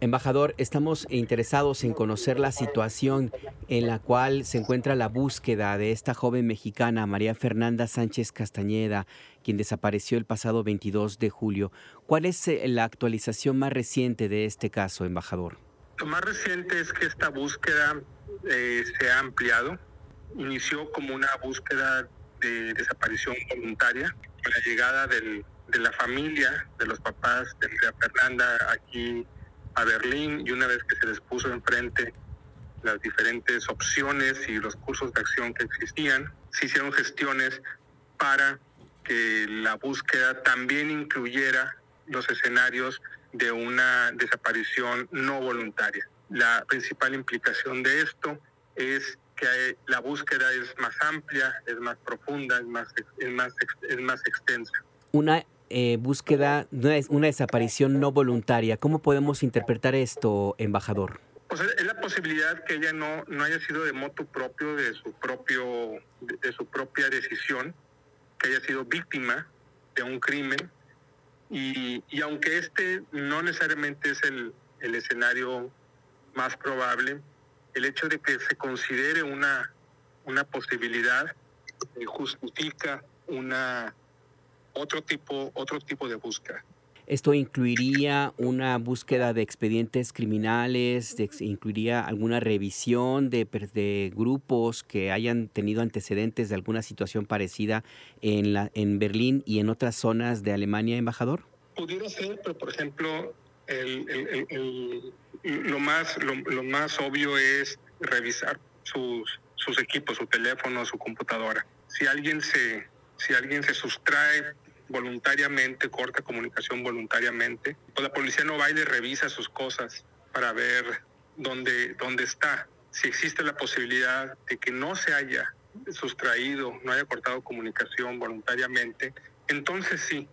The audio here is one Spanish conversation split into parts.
Embajador, estamos interesados en conocer la situación en la cual se encuentra la búsqueda de esta joven mexicana, María Fernanda Sánchez Castañeda, quien desapareció el pasado 22 de julio. ¿Cuál es eh, la actualización más reciente de este caso, embajador? Lo más reciente es que esta búsqueda eh, se ha ampliado. Inició como una búsqueda de desaparición voluntaria. Con la llegada de la familia, de los papás de María Fernanda aquí a Berlín y una vez que se les puso enfrente las diferentes opciones y los cursos de acción que existían, se hicieron gestiones para que la búsqueda también incluyera los escenarios de una desaparición no voluntaria. La principal implicación de esto es que la búsqueda es más amplia, es más profunda, es más, es más, es más extensa. Una eh, búsqueda, una desaparición no voluntaria. ¿Cómo podemos interpretar esto, embajador? Pues es la posibilidad que ella no, no haya sido de moto propio, de su, propio, de, su propia decisión, que haya sido víctima de un crimen. Y, y aunque este no necesariamente es el, el escenario más probable, el hecho de que se considere una, una posibilidad eh, justifica una otro tipo, otro tipo de búsqueda. ¿Esto incluiría una búsqueda de expedientes criminales? ¿Incluiría alguna revisión de, de, grupos que hayan tenido antecedentes de alguna situación parecida en, la, en Berlín y en otras zonas de Alemania, embajador? Pudiera ser, pero por ejemplo, lo, más, lo, más obvio es revisar sus, sus equipos, su teléfono, su computadora. Si alguien se, si alguien se sustrae voluntariamente, corta comunicación voluntariamente, pues la policía no va y le revisa sus cosas para ver dónde, dónde está. Si existe la posibilidad de que no se haya sustraído, no haya cortado comunicación voluntariamente, entonces sí,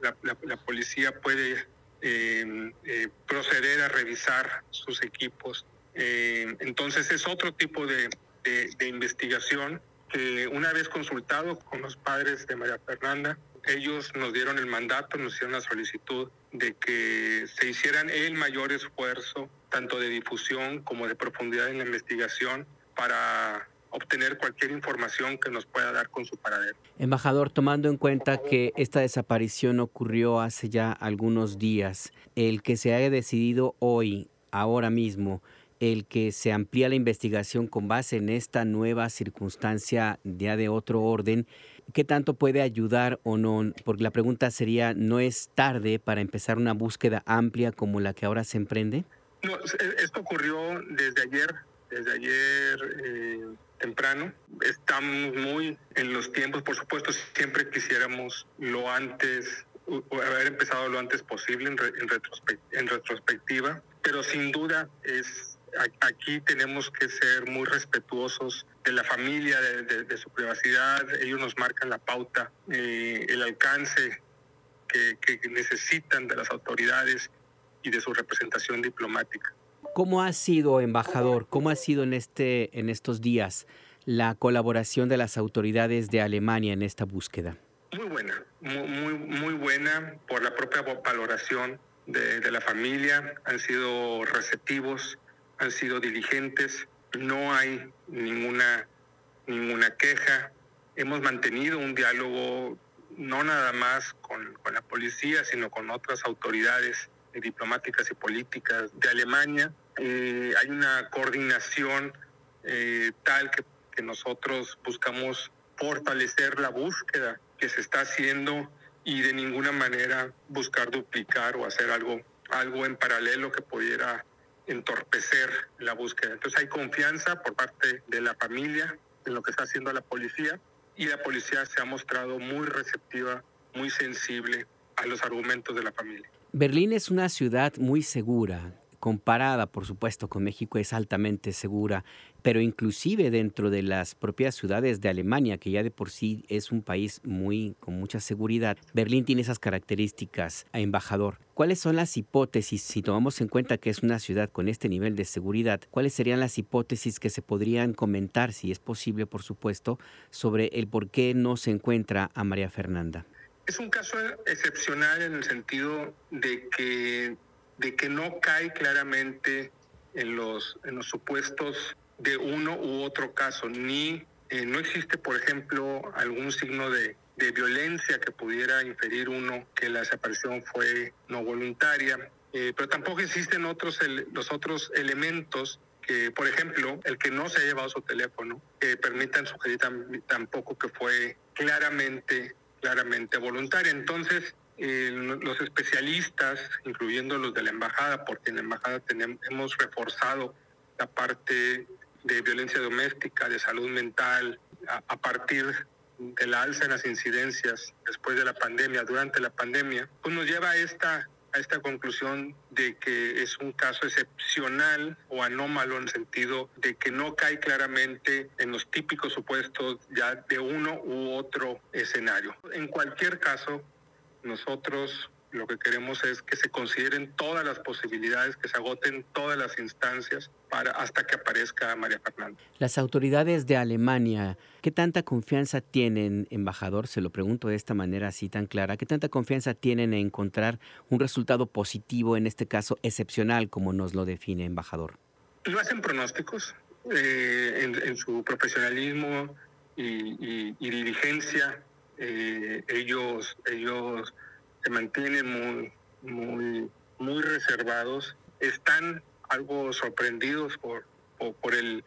la, policía puede eh, eh, proceder a revisar sus equipos. Eh, entonces es otro tipo de, de investigación que una vez consultado con los padres de María Fernanda, ellos nos dieron el mandato, nos hicieron la solicitud de que se hicieran el mayor esfuerzo, tanto de difusión como de profundidad en la investigación, para obtener cualquier información que nos pueda dar con su paradero. Embajador, tomando en cuenta que esta desaparición ocurrió hace ya algunos días, el que se haya decidido hoy, ahora mismo, el que se amplía la investigación con base en esta nueva circunstancia ya de otro orden, ¿qué tanto puede ayudar o no? Porque la pregunta sería, ¿no es tarde para empezar una búsqueda amplia como la que ahora se emprende? No, esto ocurrió desde ayer, desde ayer eh, temprano. Estamos muy en los tiempos, por supuesto, siempre quisiéramos lo antes, haber empezado lo antes posible en, en retrospectiva, pero sin duda es aquí tenemos que ser muy respetuosos de la familia, de, su privacidad. Ellos nos marcan la pauta, eh, el alcance que, necesitan de las autoridades y de su representación diplomática. ¿Cómo ha sido, embajador? ¿Cómo ha sido en, este, en estos días la colaboración de las autoridades de Alemania en esta búsqueda? Muy buena, muy, muy, buena por la propia valoración de, de la familia. Han sido receptivos han sido diligentes, no hay ninguna, ninguna queja. Hemos mantenido un diálogo no nada más con, la policía, sino con otras autoridades diplomáticas y políticas de Alemania. Eh, hay una coordinación eh, tal que, que nosotros buscamos fortalecer la búsqueda que se está haciendo y de ninguna manera buscar duplicar o hacer algo, algo en paralelo que pudiera entorpecer la búsqueda. Entonces hay confianza por parte de la familia en lo que está haciendo la policía y la policía se ha mostrado muy receptiva, muy sensible a los argumentos de la familia. Berlín es una ciudad muy segura, comparada, por supuesto, con México es altamente segura, pero inclusive dentro de las propias ciudades de Alemania, que ya de por sí es un país muy con mucha seguridad, Berlín tiene esas características, embajador. ¿Cuáles son las hipótesis, si tomamos en cuenta que es una ciudad con este nivel de seguridad, cuáles serían las hipótesis que se podrían comentar, si es posible, por supuesto, sobre el por qué no se encuentra a María Fernanda? Es un caso excepcional en el sentido de que de que no cae claramente en los, en los supuestos de uno u otro caso, ni eh, no existe, por ejemplo, algún signo de, violencia que pudiera inferir uno que la desaparición fue no voluntaria, eh, pero tampoco existen otros los otros elementos que, por ejemplo, el que no se ha llevado su teléfono, que permitan sugerir tampoco que fue claramente, claramente voluntaria. Entonces, eh, los especialistas, incluyendo los de la embajada, porque en la embajada tenemos, hemos reforzado la parte de violencia doméstica, de salud mental, a, partir de la alza en las incidencias después de la pandemia, durante la pandemia, pues nos lleva a esta, a esta conclusión de que es un caso excepcional o anómalo en el sentido de que no cae claramente en los típicos supuestos ya de uno u otro escenario. En cualquier caso, nosotros lo que queremos es que se consideren todas las posibilidades, que se agoten todas las instancias para hasta que aparezca María Fernanda. Las autoridades de Alemania, ¿qué tanta confianza tienen, embajador? Se lo pregunto de esta manera así tan clara. ¿Qué tanta confianza tienen en encontrar un resultado positivo, en este caso excepcional, como nos lo define, embajador? No hacen pronósticos. Eh, en, su profesionalismo y, diligencia, eh, ellos, ellos se mantienen muy, muy, muy reservados, están algo sorprendidos por, por, el,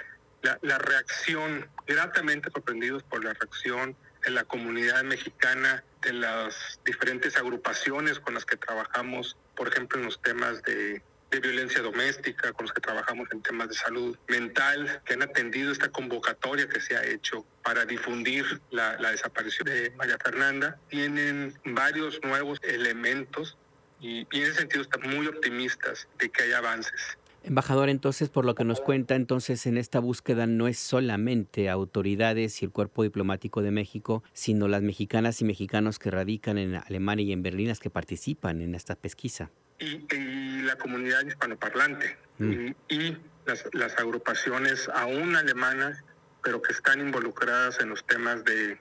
la, reacción, gratamente sorprendidos por la reacción de la comunidad mexicana, de las diferentes agrupaciones con las que trabajamos, por ejemplo, en los temas de, de violencia doméstica, con los que trabajamos en temas de salud mental, que han atendido esta convocatoria que se ha hecho para difundir la, desaparición de María Fernanda. Tienen varios nuevos elementos y, y en ese sentido están muy optimistas de que haya avances. Embajador, entonces, por lo que nos cuenta, entonces en esta búsqueda no es solamente autoridades y el cuerpo diplomático de México, sino las mexicanas y mexicanos que radican en Alemania y en Berlín las que participan en esta pesquisa. Y, la comunidad hispanoparlante mm. y, las, agrupaciones aún alemanas, pero que están involucradas en los temas de,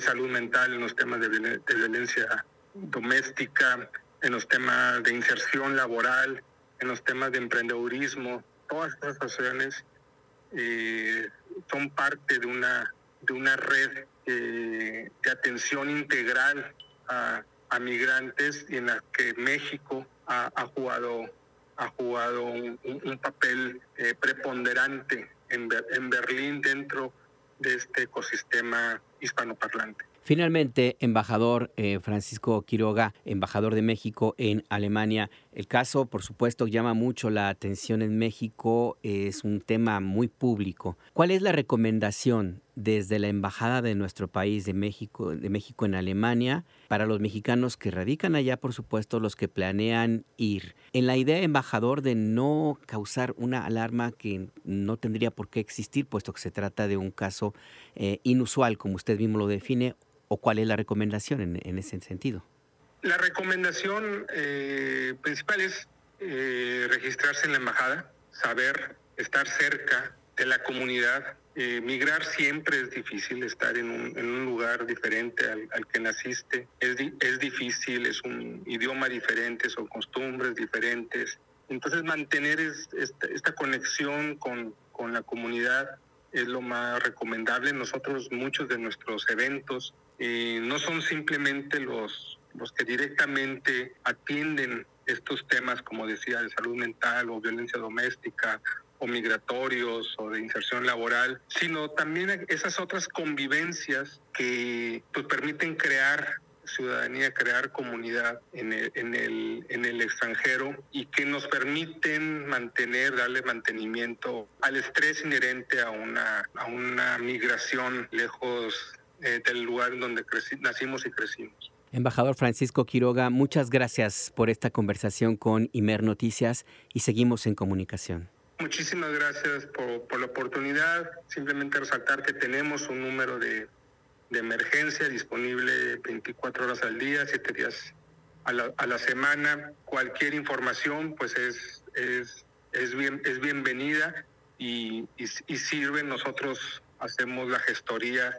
salud mental, en los temas de, violencia doméstica, en los temas de inserción laboral, en los temas de emprendedurismo, todas estas asociaciones eh, son parte de una, de una red eh, de atención integral a, migrantes y en la que México ha, jugado, ha jugado un, papel eh, preponderante en, Berlín dentro de este ecosistema hispanoparlante. Finalmente, embajador eh, Francisco Quiroga, embajador de México en Alemania, el caso, por supuesto, llama mucho la atención en México, es un tema muy público. ¿Cuál es la recomendación desde la embajada de nuestro país de México, de México en Alemania, para los mexicanos que radican allá, por supuesto, los que planean ir? En la idea, embajador, de no causar una alarma que no tendría por qué existir, puesto que se trata de un caso eh, inusual, como usted mismo lo define, o cuál es la recomendación en, ese sentido? La recomendación eh, principal es eh, registrarse en la embajada, saber estar cerca de la comunidad. Eh, migrar siempre es difícil, estar en un, lugar diferente al, que naciste es, es difícil, es un idioma diferente, son costumbres diferentes. Entonces mantener esta, conexión con, con la comunidad es lo más recomendable. Nosotros muchos de nuestros eventos no son simplemente los, los que directamente atienden estos temas, como decía, de salud mental o violencia doméstica o migratorios o de inserción laboral, sino también esas otras convivencias que pues, permiten crear ciudadanía, crear comunidad en el, en, el, en el extranjero y que nos permiten mantener, darle mantenimiento al estrés inherente a una, a una migración lejos eh, del lugar donde nacimos y crecimos. Embajador Francisco Quiroga, muchas gracias por esta conversación con Imer Noticias y seguimos en comunicación. Muchísimas gracias por, la oportunidad. Simplemente resaltar que tenemos un número de, emergencia disponible 24 horas al día, 7 días a la, semana. Cualquier información pues es, es, es, bien, es bienvenida y, y, y sirve. Nosotros hacemos la gestoría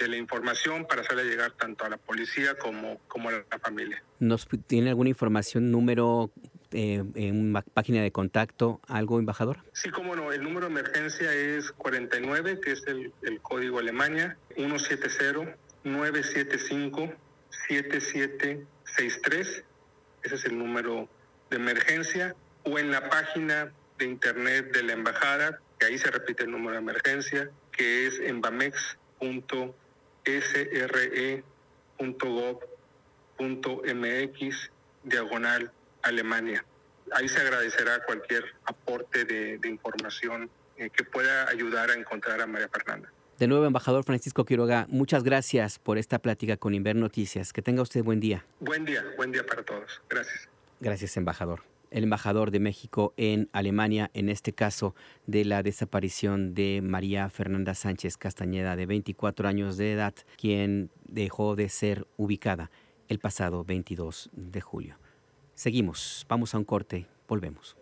de la información para hacerle llegar tanto a la policía como, como a la familia. ¿Nos tiene alguna información, número eh, en una página de contacto algo, embajador? Sí, cómo no. El número de emergencia es 49, que es el, el código Alemania, 170-975-7763. Ese es el número de emergencia. O en la página de internet de la embajada, que ahí se repite el número de emergencia, que es embamex.sre.gov.mx diagonal Alemania. Ahí se agradecerá cualquier aporte de, información eh, que pueda ayudar a encontrar a María Fernanda. De nuevo, embajador Francisco Quiroga, muchas gracias por esta plática con Inver Noticias. Que tenga usted buen día. Buen día, buen día para todos. Gracias. Gracias, embajador. El embajador de México en Alemania, en este caso de la desaparición de María Fernanda Sánchez Castañeda, de 24 años de edad, quien dejó de ser ubicada el pasado 22 de julio. Seguimos, vamos a un corte, volvemos.